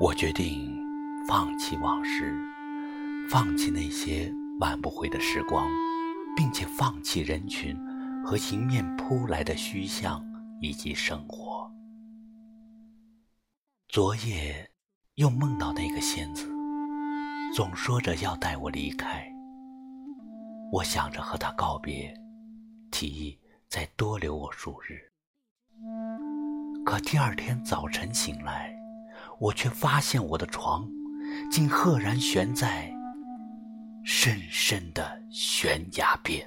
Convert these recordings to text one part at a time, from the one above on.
我决定放弃往事，放弃那些挽不回的时光，并且放弃人群和迎面扑来的虚像以及生活。昨夜又梦到那个仙子，总说着要带我离开。我想着和他告别，提议再多留我数日。可第二天早晨醒来，我却发现我的床竟赫然悬在深深的悬崖边。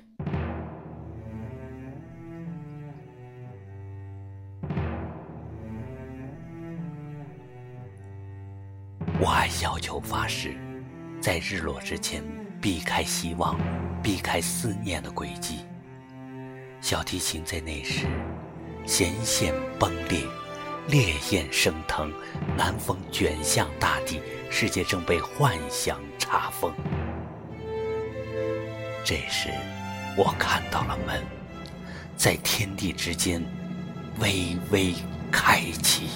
我还要求发誓，在日落之前避开希望，避开思念的轨迹。小提琴在那时弦线崩裂，烈焰升腾，南风卷向大地，世界正被幻想查封。这时，我看到了门，在天地之间微微开启。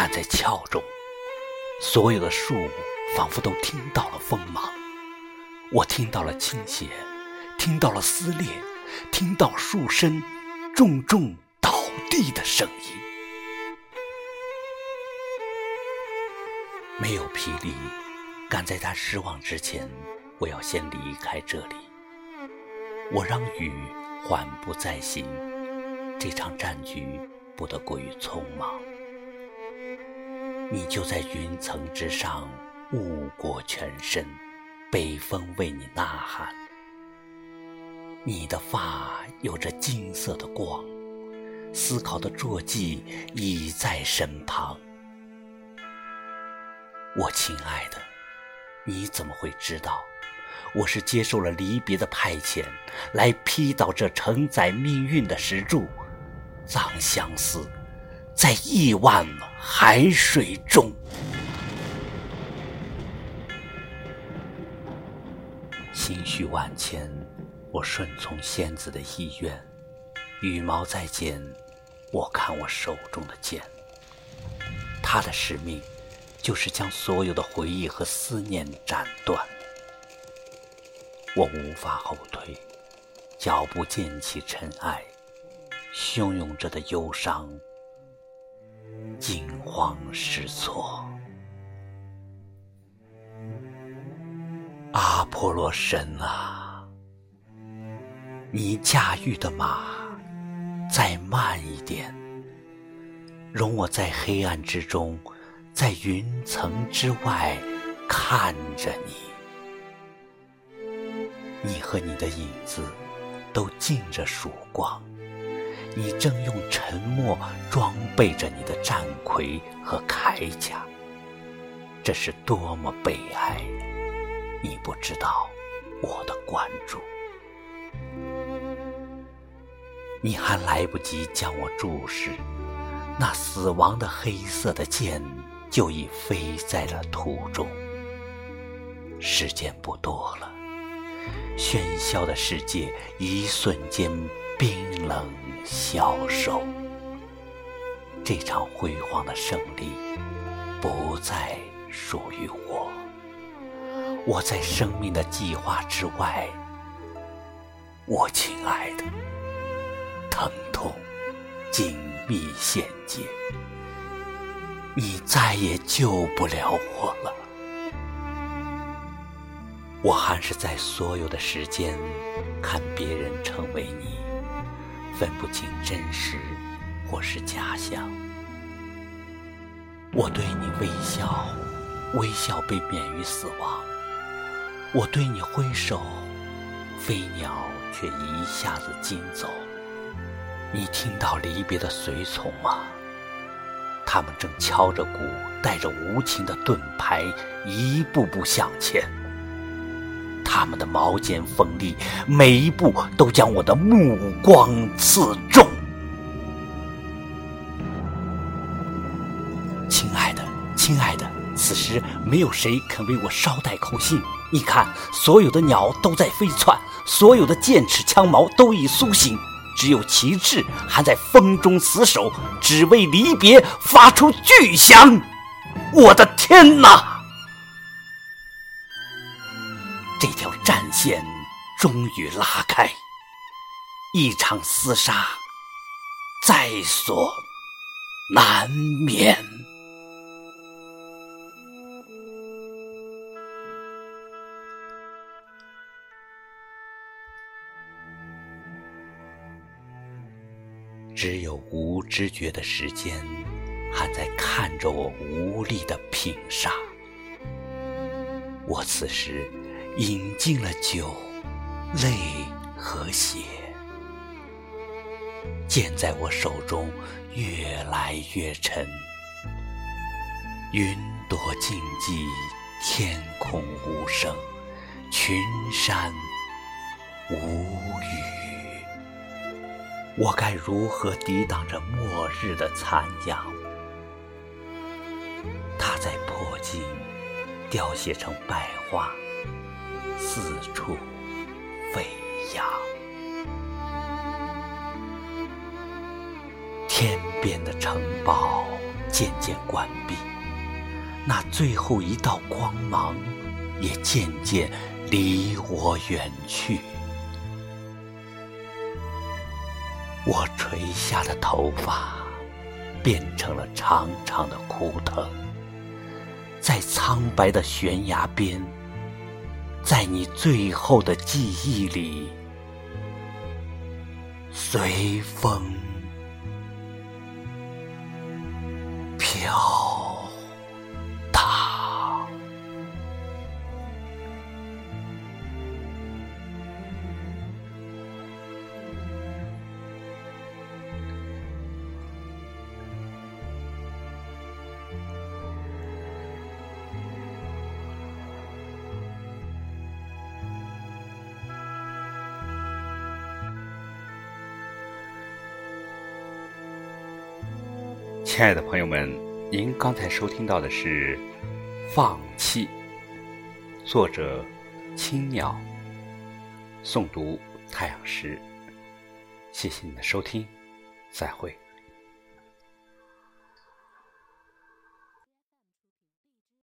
还在鞘中，所有的树仿佛都听到了锋芒。我听到了倾斜，听到了撕裂，听到树身重重倒地的声音。没有霹雳，赶在他失望之前，我要先离开这里。我让雨缓步再行，这场战局。不得过于匆忙，你就在云层之上，雾裹全身，北风为你呐喊。你的发有着金色的光，思考的坐骑已在身旁。我亲爱的，你怎么会知道，我是接受了离别的派遣，来劈倒这承载命运的石柱？葬相思，在亿万海水中。心绪万千，我顺从仙子的意愿。羽毛在剪，我看我手中的剑。他的使命，就是将所有的回忆和思念斩断。我无法后退，脚步溅起尘埃。汹涌着的忧伤，慌失措。阿波罗神啊，你驾驭的马再慢一点，容我在黑暗之中，在云层之外看着你。你和你的影子都浸着曙光。你正用沉默装备着你的战盔和铠甲，这是多么悲哀！你不知道我的关注，你还来不及将我注视，那死亡的黑色的剑就已飞在了途中。时间不多了，喧嚣的世界一瞬间冰冷。消瘦，这场辉煌的胜利不再属于我。我在生命的计划之外，我亲爱的，疼痛紧密衔接，你再也救不了我了。我还是在所有的时间看别人成为你。分不清真实或是假象。我对你微笑，微笑被免于死亡；我对你挥手，飞鸟却一下子惊走。你听到离别的随从吗？他们正敲着鼓，带着无情的盾牌，一步步向前。他们的矛尖锋利，每一步都将我的目光刺中。亲爱的，亲爱的，此时没有谁肯为我捎带口信。你看，所有的鸟都在飞窜，所有的剑齿枪矛都已苏醒，只有旗帜还在风中死守，只为离别发出巨响。我的天哪！这条线终于拉开，一场厮杀在所难免。只有无知觉的时间，还在看着我无力的拼杀。我此时饮尽了酒、泪和血，剑在我手中越来越沉。云朵静寂，天空无声，群山无语。我该如何抵挡着末日的残阳？它在破镜凋谢成败花，四处飞扬。天边的城堡渐渐关闭，那最后一道光芒也渐渐离我远去。我垂下的头发变成了长长的枯藤，在苍白的悬崖边，在你最后的记忆里，随风亲爱的朋友们，您刚才收听到的是《放弃》，作者青鸟，诵读太阳石。谢谢你的收听，再会。